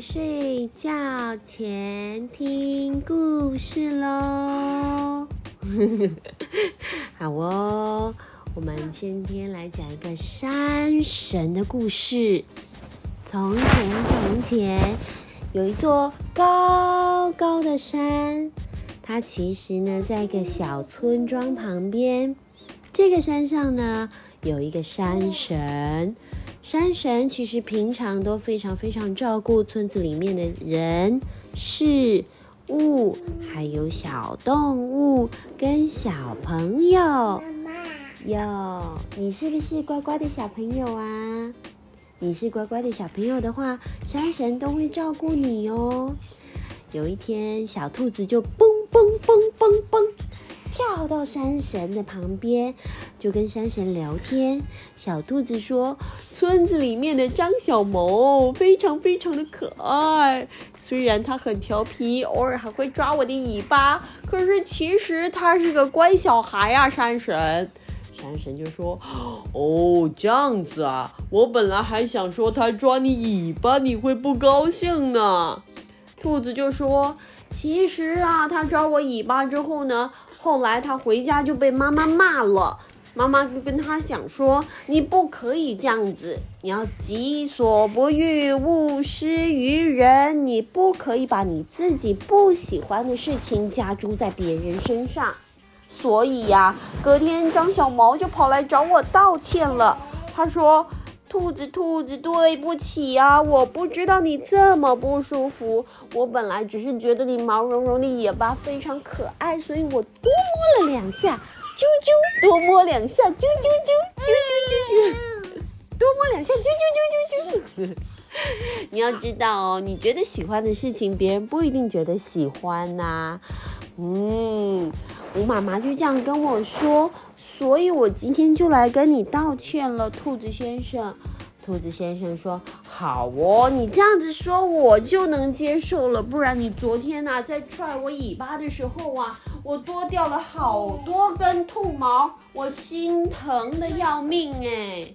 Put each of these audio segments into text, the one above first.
睡觉前听故事喽。好哦，我们今天来讲一个山神的故事。从前，从前有一座高高的山，它其实呢在一个小村庄旁边。这个山上呢有一个山神。山神其实平常都非常非常照顾村子里面的人、事物，还有小动物跟小朋友。妈妈，哟，你是不是乖乖的小朋友啊？你是乖乖的小朋友的话，山神都会照顾你哦。有一天，小兔子就蹦蹦蹦蹦蹦。跳到山神的旁边，就跟山神聊天。小兔子说：“村子里面的张小萌非常非常的可爱，虽然它很调皮，偶尔还会抓我的尾巴，可是其实他是个乖小孩啊。”山神，山神就说：“哦，这样子啊，我本来还想说他抓你尾巴，你会不高兴呢。”兔子就说：“其实啊，他抓我尾巴之后呢。”后来他回家就被妈妈骂了，妈妈就跟他讲说：“你不可以这样子，你要己所不欲，勿施于人。你不可以把你自己不喜欢的事情加诸在别人身上。”所以呀，隔天张小毛就跑来找我道歉了。他说。兔子，兔子，对不起呀，我不知道你这么不舒服。我本来只是觉得你毛茸茸的尾巴非常可爱，所以我多摸了两下，啾啾，多摸两下，啾啾啾，啾啾啾啾，多摸两下，啾啾啾啾啾。你要知道哦，你觉得喜欢的事情，别人不一定觉得喜欢呐。嗯，我妈妈就这样跟我说。所以我今天就来跟你道歉了，兔子先生。兔子先生说：“好哦，你这样子说我就能接受了。不然你昨天呐在踹我尾巴的时候啊，我多掉了好多根兔毛，我心疼的要命哎。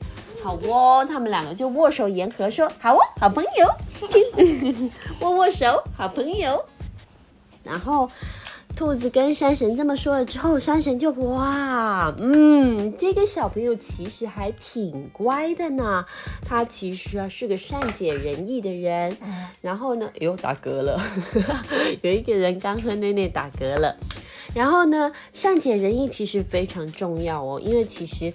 好哦，他们两个就握手言和，说好哦，好朋友，握握手，好朋友。然后。”兔子跟山神这么说了之后，山神就哇，嗯，这个小朋友其实还挺乖的呢。他其实啊是个善解人意的人。然后呢，哎呦打嗝了，有一个人刚和奶奶打嗝了。然后呢，善解人意其实非常重要哦，因为其实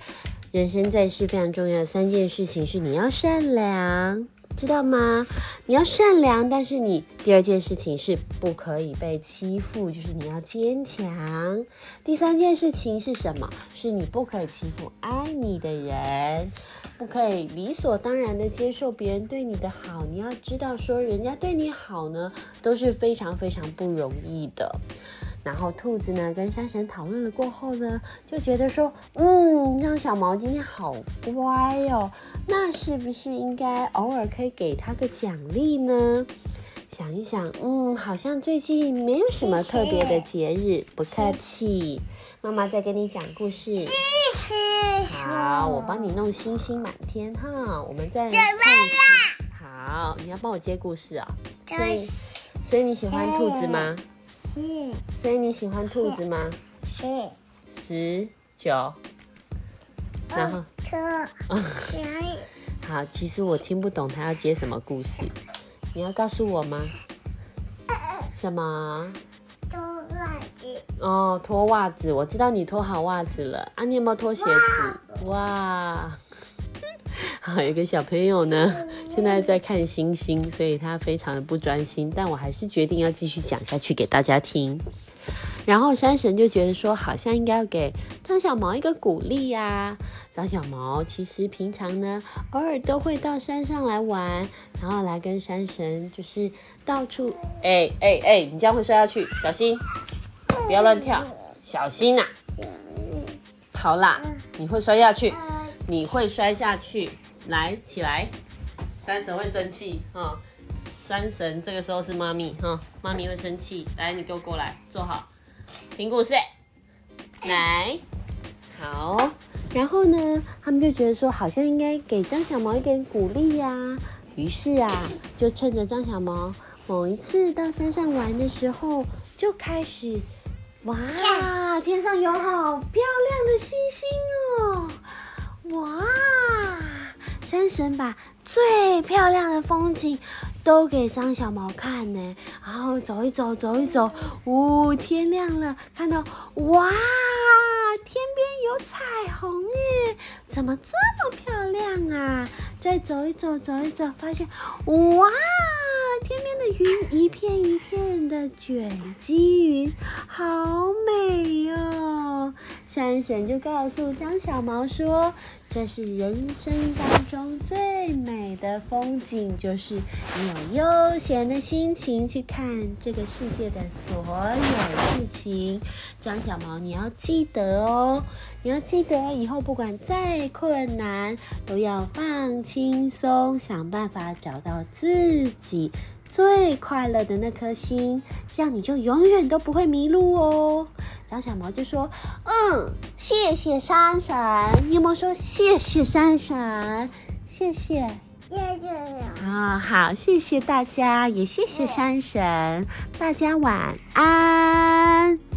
人生在世非常重要的三件事情是你要善良。知道吗？你要善良，但是你第二件事情是不可以被欺负，就是你要坚强。第三件事情是什么？是你不可以欺负爱你的人，不可以理所当然的接受别人对你的好。你要知道，说人家对你好呢，都是非常非常不容易的。然后兔子呢跟山神讨论了过后呢，就觉得说，嗯，让小毛今天好乖哦，那是不是应该偶尔可以给他个奖励呢？想一想，嗯，好像最近没有什么特别的节日。不客气，妈妈在跟你讲故事。好，我帮你弄星星满天哈。我们再看一次。好，你要帮我接故事啊。所以，所以你喜欢兔子吗？是，所以你喜欢兔子吗？是，十九，然后车，好，其实我听不懂他要接什么故事，你要告诉我吗？什么？脱袜子。哦，脱袜子，我知道你脱好袜子了啊，你有没有脱鞋子？哇！好，有个小朋友呢，现在在看星星，所以他非常的不专心。但我还是决定要继续讲下去给大家听。然后山神就觉得说，好像应该要给张小毛一个鼓励呀。张小毛其实平常呢，偶尔都会到山上来玩，然后来跟山神就是到处，哎哎哎，你这样会摔下去，小心，不要乱跳，小心呐。好啦，你会摔下去，你会摔下去。来起来，山神会生气哈。山神这个时候是妈咪哈，妈咪会生气。来，你给我过来，坐好，听故事。来，好。然后呢，他们就觉得说，好像应该给张小毛一点鼓励呀。于是啊，就趁着张小毛某一次到山上玩的时候，就开始，哇，天上有好漂亮的星星哦！哇，山神把最漂亮的风景都给张小毛看呢。然后走一走，走一走，呜，天亮了，看到哇，天边有彩虹耶！怎么这么漂亮啊？再走一走，走一走，发现哇，天边的云一片一片的卷积云，好美哦！山神就告诉张小毛说：“ 这是人生当中最美的风景，就是你有悠闲的心情去看这个世界的所有事情。”张小毛，你要记得哦，你要记得以后不管再困难，都要放轻松，想办法找到自己最快乐的那颗心，这样你就永远都不会迷路哦。张小毛就说：“嗯，谢谢山神。你有没有说谢谢山神？谢谢，谢谢。啊、好，谢谢大家，也谢谢山神，大家晚安。